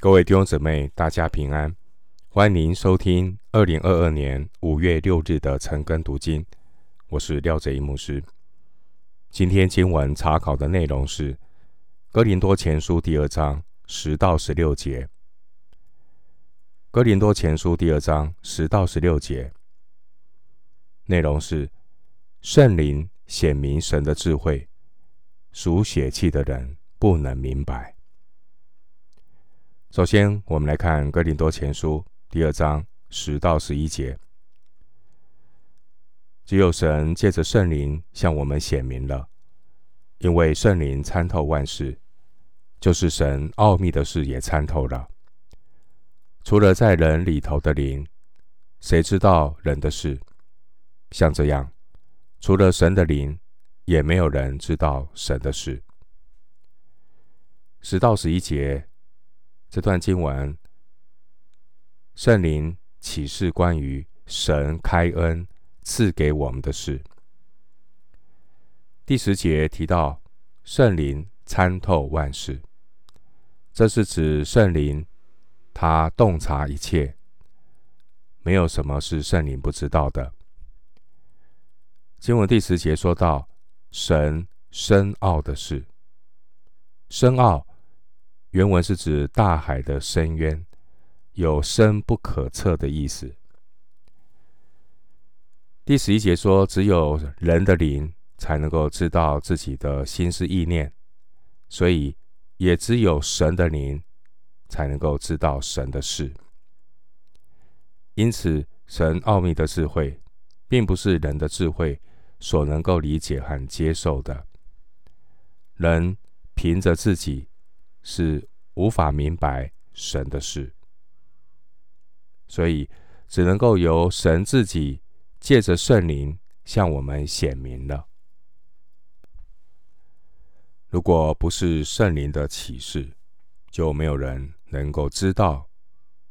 各位弟兄姊妹，大家平安！欢迎您收听二零二二年五月六日的晨更读经。我是廖哲一牧师。今天经文查考的内容是《哥林多前书》第二章十到十六节。《哥林多前书》第二章十到十六节内容是圣灵显明神的智慧，属血气的人不能明白。首先，我们来看《哥林多前书》第二章十到十一节。只有神借着圣灵向我们显明了，因为圣灵参透万事，就是神奥秘的事也参透了。除了在人里头的灵，谁知道人的事？像这样，除了神的灵，也没有人知道神的事。十到十一节。这段经文，圣灵启示关于神开恩赐给我们的事。第十节提到圣灵参透万事，这是指圣灵他洞察一切，没有什么是圣灵不知道的。经文第十节说到神深奥的事，深奥。原文是指大海的深渊，有深不可测的意思。第十一节说，只有人的灵才能够知道自己的心思意念，所以也只有神的灵才能够知道神的事。因此，神奥秘的智慧，并不是人的智慧所能够理解和接受的。人凭着自己。是无法明白神的事，所以只能够由神自己借着圣灵向我们显明了。如果不是圣灵的启示，就没有人能够知道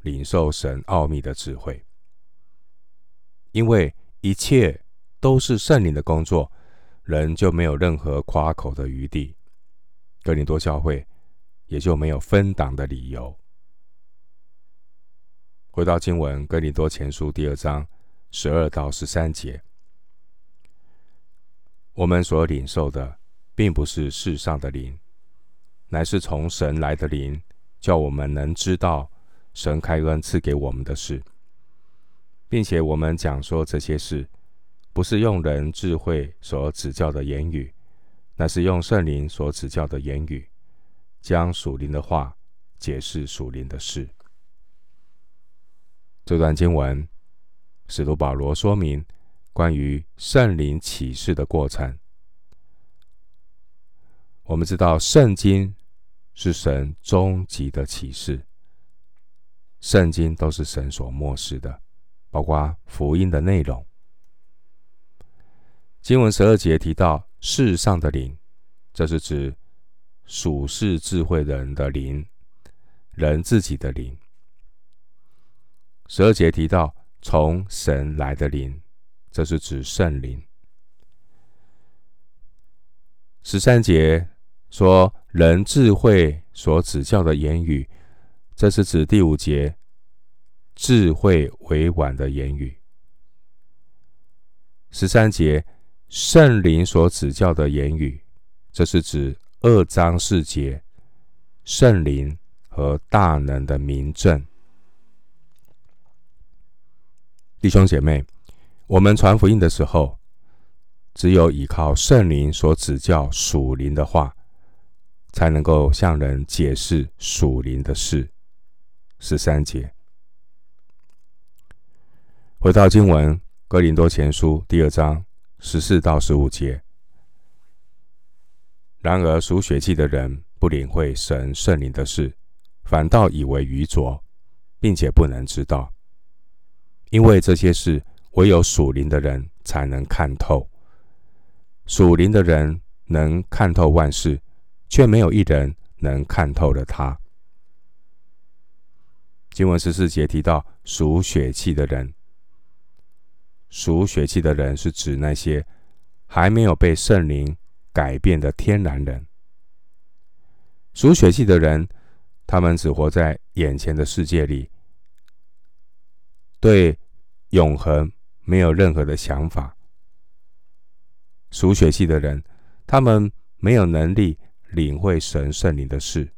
领受神奥秘的智慧，因为一切都是圣灵的工作，人就没有任何夸口的余地。哥林多教会。也就没有分党的理由。回到经文，《哥林多前书》第二章十二到十三节，我们所领受的，并不是世上的灵，乃是从神来的灵，叫我们能知道神开恩赐给我们的事，并且我们讲说这些事，不是用人智慧所指教的言语，乃是用圣灵所指教的言语。将属灵的话解释属灵的事。这段经文，使徒保罗说明关于圣灵启示的过程。我们知道，圣经是神终极的启示，圣经都是神所默示的，包括福音的内容。经文十二节提到世上的灵，这是指。属世智慧人的灵，人自己的灵。十二节提到从神来的灵，这是指圣灵。十三节说人智慧所指教的言语，这是指第五节智慧委婉的言语。十三节圣灵所指教的言语，这是指。二章四节，圣灵和大能的明证，弟兄姐妹，我们传福音的时候，只有依靠圣灵所指教属灵的话，才能够向人解释属灵的事。十三节，回到经文，哥林多前书第二章十四到十五节。然而属血气的人不领会神圣灵的事，反倒以为愚拙，并且不能知道，因为这些事唯有属灵的人才能看透。属灵的人能看透万事，却没有一人能看透了他。经文十四节提到属血气的人，属血气的人是指那些还没有被圣灵改变的天然人，属血气的人，他们只活在眼前的世界里，对永恒没有任何的想法。属血气的人，他们没有能力领会神圣灵的事，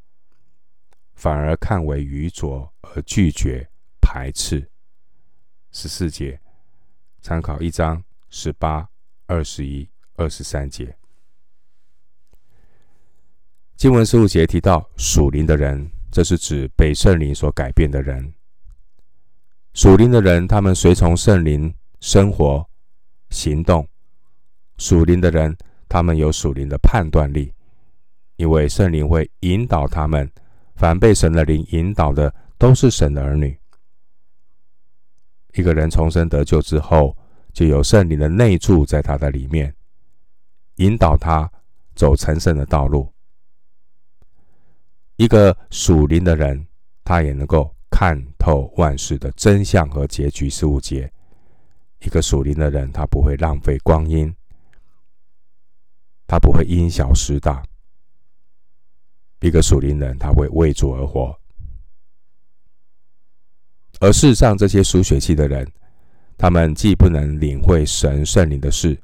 反而看为愚拙而拒绝排斥。十四节，参考一章十八、二十一、二十三节。经文十五节提到属灵的人，这是指被圣灵所改变的人。属灵的人，他们随从圣灵生活、行动。属灵的人，他们有属灵的判断力，因为圣灵会引导他们。凡被神的灵引导的，都是神的儿女。一个人重生得救之后，就有圣灵的内住在他的里面，引导他走成圣的道路。一个属灵的人，他也能够看透万事的真相和结局。十五节，一个属灵的人，他不会浪费光阴，他不会因小失大。一个属灵人，他会为主而活。而世上这些属血气的人，他们既不能领会神圣灵的事，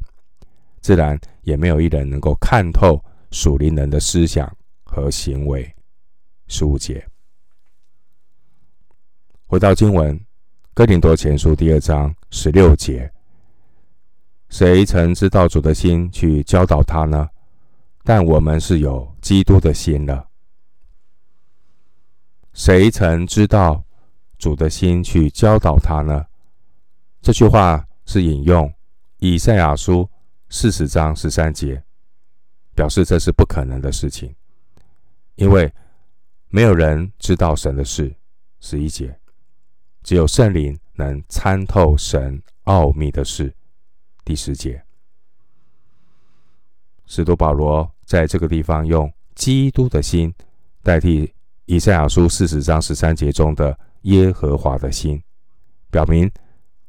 自然也没有一人能够看透属灵人的思想和行为。十五节，回到经文，《哥林多前书》第二章十六节：谁曾知道主的心去教导他呢？但我们是有基督的心了。谁曾知道主的心去教导他呢？这句话是引用以赛亚书四十章十三节，表示这是不可能的事情，因为。没有人知道神的事，十一节，只有圣灵能参透神奥秘的事，第十节。使徒保罗在这个地方用基督的心代替以赛亚书四十章十三节中的耶和华的心，表明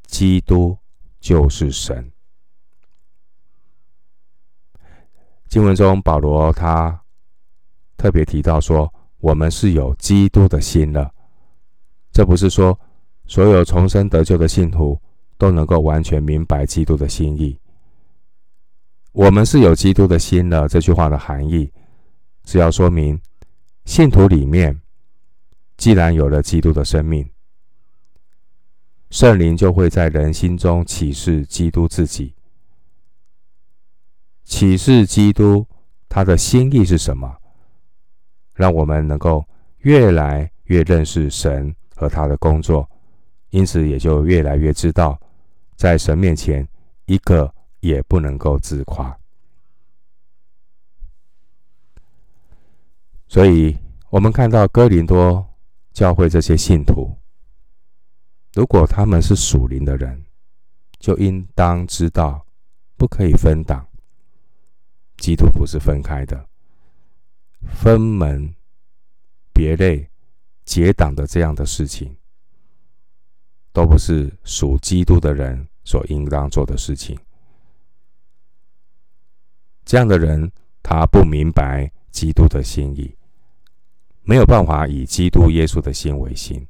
基督就是神。经文中保罗他特别提到说。我们是有基督的心了，这不是说所有重生得救的信徒都能够完全明白基督的心意。我们是有基督的心了，这句话的含义是要说明信徒里面既然有了基督的生命，圣灵就会在人心中启示基督自己，启示基督他的心意是什么？让我们能够越来越认识神和他的工作，因此也就越来越知道，在神面前一个也不能够自夸。所以，我们看到哥林多教会这些信徒，如果他们是属灵的人，就应当知道不可以分党，基督不是分开的。分门别类、结党的这样的事情，都不是属基督的人所应当做的事情。这样的人，他不明白基督的心意，没有办法以基督耶稣的心为心。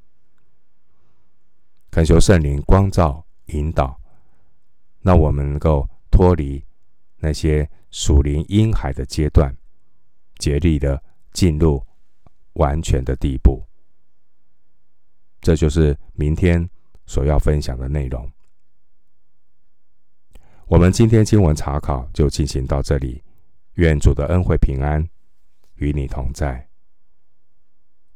恳求圣灵光照引导，让我们能够脱离那些属灵婴孩的阶段。竭力的进入完全的地步，这就是明天所要分享的内容。我们今天经文查考就进行到这里，愿主的恩惠平安与你同在。